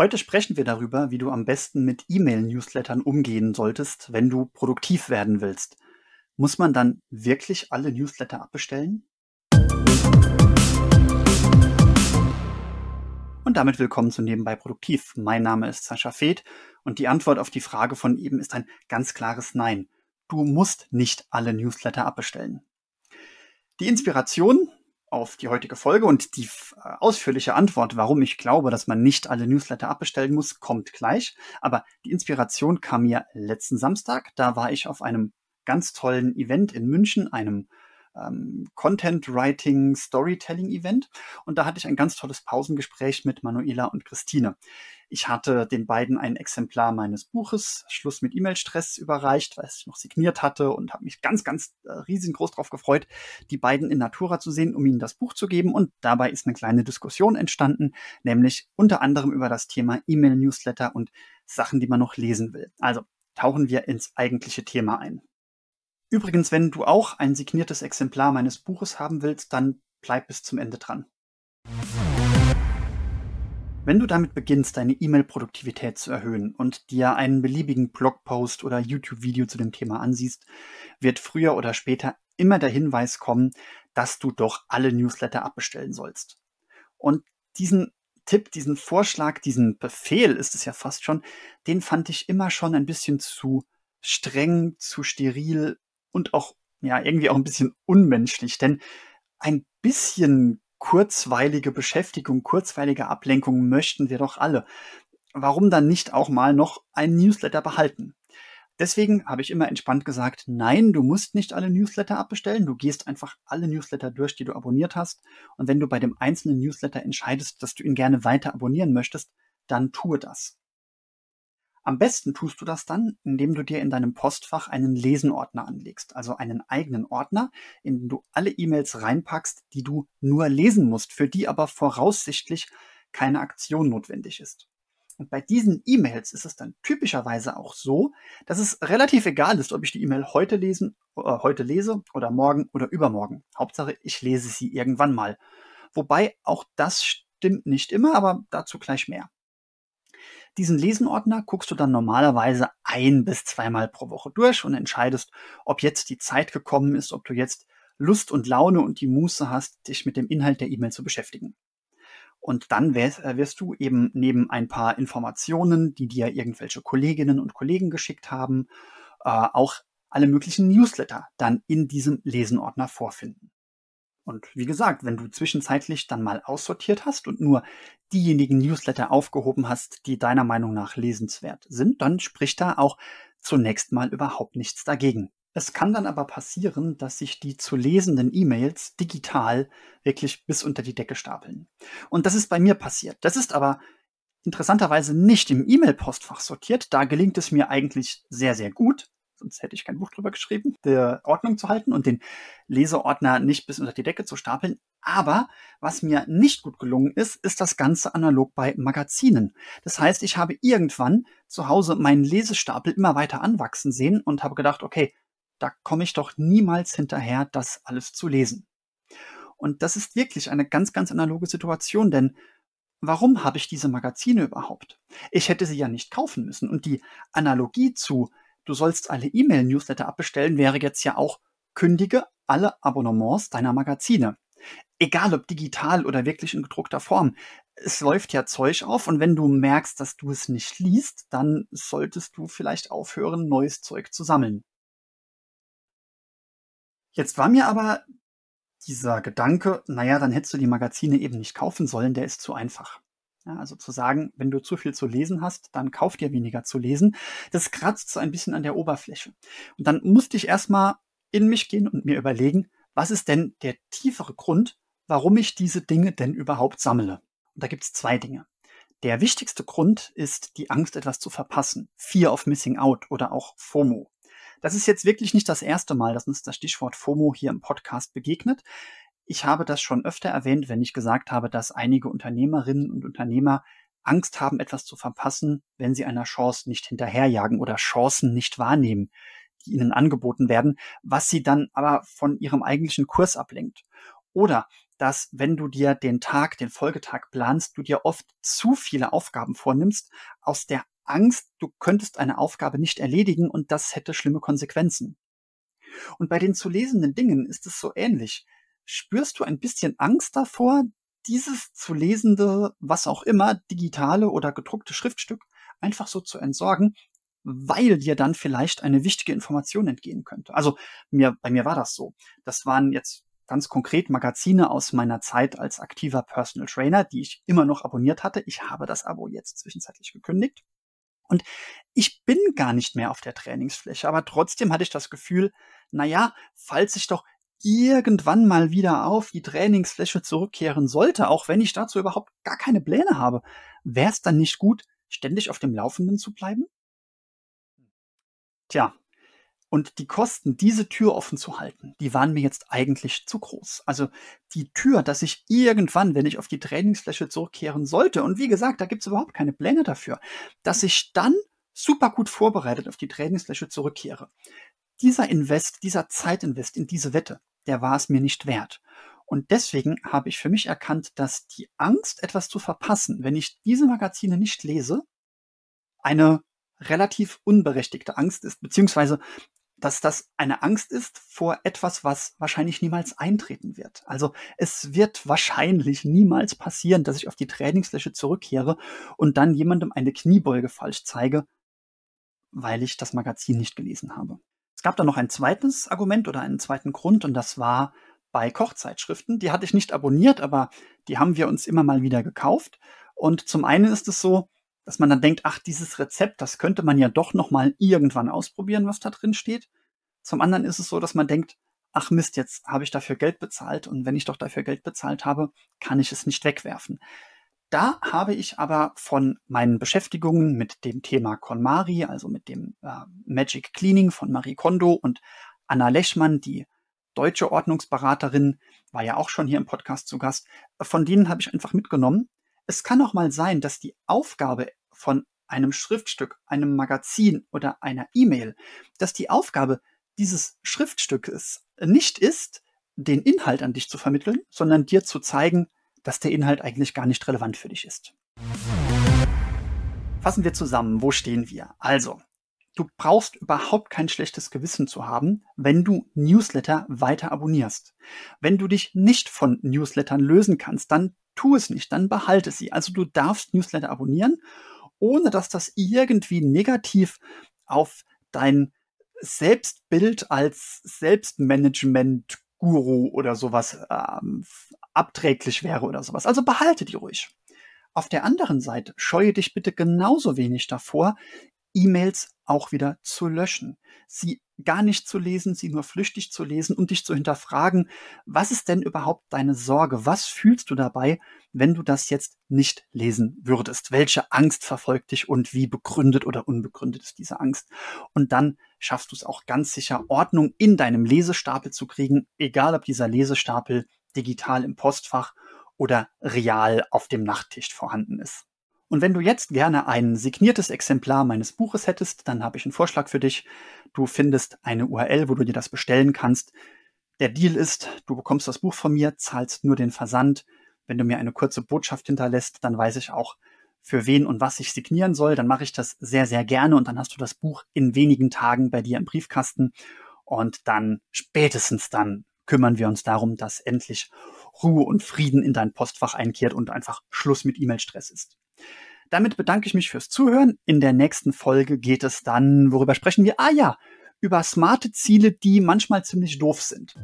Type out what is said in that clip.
Heute sprechen wir darüber, wie du am besten mit E-Mail-Newslettern umgehen solltest, wenn du produktiv werden willst. Muss man dann wirklich alle Newsletter abbestellen? Und damit willkommen zu Nebenbei Produktiv. Mein Name ist Sascha Feth und die Antwort auf die Frage von eben ist ein ganz klares Nein. Du musst nicht alle Newsletter abbestellen. Die Inspiration auf die heutige Folge und die äh, ausführliche Antwort, warum ich glaube, dass man nicht alle Newsletter abbestellen muss, kommt gleich. Aber die Inspiration kam mir letzten Samstag. Da war ich auf einem ganz tollen Event in München, einem ähm, Content Writing Storytelling Event. Und da hatte ich ein ganz tolles Pausengespräch mit Manuela und Christine. Ich hatte den beiden ein Exemplar meines Buches Schluss mit E-Mail-Stress überreicht, weil ich noch signiert hatte und habe mich ganz, ganz äh, riesengroß darauf gefreut, die beiden in Natura zu sehen, um ihnen das Buch zu geben. Und dabei ist eine kleine Diskussion entstanden, nämlich unter anderem über das Thema E-Mail-Newsletter und Sachen, die man noch lesen will. Also tauchen wir ins eigentliche Thema ein. Übrigens, wenn du auch ein signiertes Exemplar meines Buches haben willst, dann bleib bis zum Ende dran. Wenn du damit beginnst, deine E-Mail-Produktivität zu erhöhen und dir einen beliebigen Blogpost oder YouTube-Video zu dem Thema ansiehst, wird früher oder später immer der Hinweis kommen, dass du doch alle Newsletter abbestellen sollst. Und diesen Tipp, diesen Vorschlag, diesen Befehl ist es ja fast schon, den fand ich immer schon ein bisschen zu streng, zu steril und auch, ja, irgendwie auch ein bisschen unmenschlich, denn ein bisschen kurzweilige Beschäftigung, kurzweilige Ablenkung möchten wir doch alle. Warum dann nicht auch mal noch ein Newsletter behalten? Deswegen habe ich immer entspannt gesagt, nein, du musst nicht alle Newsletter abbestellen. Du gehst einfach alle Newsletter durch, die du abonniert hast. Und wenn du bei dem einzelnen Newsletter entscheidest, dass du ihn gerne weiter abonnieren möchtest, dann tue das. Am besten tust du das dann, indem du dir in deinem Postfach einen Lesenordner anlegst, also einen eigenen Ordner, in den du alle E-Mails reinpackst, die du nur lesen musst, für die aber voraussichtlich keine Aktion notwendig ist. Und bei diesen E-Mails ist es dann typischerweise auch so, dass es relativ egal ist, ob ich die E-Mail heute lesen, äh, heute lese oder morgen oder übermorgen. Hauptsache, ich lese sie irgendwann mal. Wobei auch das stimmt nicht immer, aber dazu gleich mehr. Diesen Lesenordner guckst du dann normalerweise ein bis zweimal pro Woche durch und entscheidest, ob jetzt die Zeit gekommen ist, ob du jetzt Lust und Laune und die Muße hast, dich mit dem Inhalt der E-Mail zu beschäftigen. Und dann wirst, äh, wirst, du eben neben ein paar Informationen, die dir irgendwelche Kolleginnen und Kollegen geschickt haben, äh, auch alle möglichen Newsletter dann in diesem Lesenordner vorfinden. Und wie gesagt, wenn du zwischenzeitlich dann mal aussortiert hast und nur diejenigen Newsletter aufgehoben hast, die deiner Meinung nach lesenswert sind, dann spricht da auch zunächst mal überhaupt nichts dagegen. Es kann dann aber passieren, dass sich die zu lesenden E-Mails digital wirklich bis unter die Decke stapeln. Und das ist bei mir passiert. Das ist aber interessanterweise nicht im E-Mail-Postfach sortiert. Da gelingt es mir eigentlich sehr, sehr gut sonst hätte ich kein Buch drüber geschrieben, der Ordnung zu halten und den Leseordner nicht bis unter die Decke zu stapeln. Aber was mir nicht gut gelungen ist, ist das Ganze analog bei Magazinen. Das heißt, ich habe irgendwann zu Hause meinen Lesestapel immer weiter anwachsen sehen und habe gedacht, okay, da komme ich doch niemals hinterher, das alles zu lesen. Und das ist wirklich eine ganz, ganz analoge Situation, denn warum habe ich diese Magazine überhaupt? Ich hätte sie ja nicht kaufen müssen. Und die Analogie zu du sollst alle E-Mail-Newsletter abbestellen, wäre jetzt ja auch, kündige alle Abonnements deiner Magazine. Egal ob digital oder wirklich in gedruckter Form. Es läuft ja Zeug auf und wenn du merkst, dass du es nicht liest, dann solltest du vielleicht aufhören, neues Zeug zu sammeln. Jetzt war mir aber dieser Gedanke, naja, dann hättest du die Magazine eben nicht kaufen sollen, der ist zu einfach. Ja, also zu sagen, wenn du zu viel zu lesen hast, dann kauf dir weniger zu lesen. Das kratzt so ein bisschen an der Oberfläche. Und dann musste ich erstmal in mich gehen und mir überlegen, was ist denn der tiefere Grund, warum ich diese Dinge denn überhaupt sammle? Und da gibt es zwei Dinge. Der wichtigste Grund ist die Angst, etwas zu verpassen. Fear of Missing Out oder auch FOMO. Das ist jetzt wirklich nicht das erste Mal, dass uns das Stichwort FOMO hier im Podcast begegnet. Ich habe das schon öfter erwähnt, wenn ich gesagt habe, dass einige Unternehmerinnen und Unternehmer Angst haben, etwas zu verpassen, wenn sie einer Chance nicht hinterherjagen oder Chancen nicht wahrnehmen, die ihnen angeboten werden, was sie dann aber von ihrem eigentlichen Kurs ablenkt. Oder dass wenn du dir den Tag, den Folgetag planst, du dir oft zu viele Aufgaben vornimmst, aus der Angst, du könntest eine Aufgabe nicht erledigen und das hätte schlimme Konsequenzen. Und bei den zu lesenden Dingen ist es so ähnlich. Spürst du ein bisschen Angst davor, dieses zu lesende, was auch immer, digitale oder gedruckte Schriftstück einfach so zu entsorgen, weil dir dann vielleicht eine wichtige Information entgehen könnte. Also mir, bei mir war das so. Das waren jetzt ganz konkret Magazine aus meiner Zeit als aktiver Personal Trainer, die ich immer noch abonniert hatte. Ich habe das Abo jetzt zwischenzeitlich gekündigt. Und ich bin gar nicht mehr auf der Trainingsfläche, aber trotzdem hatte ich das Gefühl, na ja, falls ich doch irgendwann mal wieder auf die Trainingsfläche zurückkehren sollte, auch wenn ich dazu überhaupt gar keine Pläne habe, wäre es dann nicht gut, ständig auf dem Laufenden zu bleiben? Tja, und die Kosten, diese Tür offen zu halten, die waren mir jetzt eigentlich zu groß. Also die Tür, dass ich irgendwann, wenn ich auf die Trainingsfläche zurückkehren sollte, und wie gesagt, da gibt es überhaupt keine Pläne dafür, dass ich dann super gut vorbereitet auf die Trainingsfläche zurückkehre. Dieser Invest, dieser Zeitinvest in diese Wette, der war es mir nicht wert. Und deswegen habe ich für mich erkannt, dass die Angst, etwas zu verpassen, wenn ich diese Magazine nicht lese, eine relativ unberechtigte Angst ist, beziehungsweise dass das eine Angst ist vor etwas, was wahrscheinlich niemals eintreten wird. Also es wird wahrscheinlich niemals passieren, dass ich auf die Trainingsfläche zurückkehre und dann jemandem eine Kniebeuge falsch zeige, weil ich das Magazin nicht gelesen habe. Es gab da noch ein zweites Argument oder einen zweiten Grund und das war bei Kochzeitschriften. Die hatte ich nicht abonniert, aber die haben wir uns immer mal wieder gekauft. Und zum einen ist es so, dass man dann denkt, ach, dieses Rezept, das könnte man ja doch noch mal irgendwann ausprobieren, was da drin steht. Zum anderen ist es so, dass man denkt, ach Mist, jetzt habe ich dafür Geld bezahlt und wenn ich doch dafür Geld bezahlt habe, kann ich es nicht wegwerfen. Da habe ich aber von meinen Beschäftigungen mit dem Thema KonMari, also mit dem äh, Magic Cleaning von Marie Kondo und Anna Lechmann, die deutsche Ordnungsberaterin, war ja auch schon hier im Podcast zu Gast, von denen habe ich einfach mitgenommen, es kann auch mal sein, dass die Aufgabe von einem Schriftstück, einem Magazin oder einer E-Mail, dass die Aufgabe dieses Schriftstückes nicht ist, den Inhalt an dich zu vermitteln, sondern dir zu zeigen, dass der Inhalt eigentlich gar nicht relevant für dich ist. Fassen wir zusammen, wo stehen wir? Also, du brauchst überhaupt kein schlechtes Gewissen zu haben, wenn du Newsletter weiter abonnierst. Wenn du dich nicht von Newslettern lösen kannst, dann tu es nicht, dann behalte sie. Also du darfst Newsletter abonnieren, ohne dass das irgendwie negativ auf dein Selbstbild als Selbstmanagement-Guru oder sowas ähm, abträglich wäre oder sowas. Also behalte die ruhig. Auf der anderen Seite scheue dich bitte genauso wenig davor, E-Mails auch wieder zu löschen. Sie gar nicht zu lesen, sie nur flüchtig zu lesen und dich zu hinterfragen, was ist denn überhaupt deine Sorge? Was fühlst du dabei, wenn du das jetzt nicht lesen würdest? Welche Angst verfolgt dich und wie begründet oder unbegründet ist diese Angst? Und dann schaffst du es auch ganz sicher, Ordnung in deinem Lesestapel zu kriegen, egal ob dieser Lesestapel digital im Postfach oder real auf dem Nachttisch vorhanden ist. Und wenn du jetzt gerne ein signiertes Exemplar meines Buches hättest, dann habe ich einen Vorschlag für dich. Du findest eine URL, wo du dir das bestellen kannst. Der Deal ist, du bekommst das Buch von mir, zahlst nur den Versand. Wenn du mir eine kurze Botschaft hinterlässt, dann weiß ich auch, für wen und was ich signieren soll. Dann mache ich das sehr, sehr gerne und dann hast du das Buch in wenigen Tagen bei dir im Briefkasten. Und dann spätestens dann kümmern wir uns darum, dass endlich Ruhe und Frieden in dein Postfach einkehrt und einfach Schluss mit E-Mail-Stress ist. Damit bedanke ich mich fürs Zuhören. In der nächsten Folge geht es dann, worüber sprechen wir? Ah ja, über smarte Ziele, die manchmal ziemlich doof sind.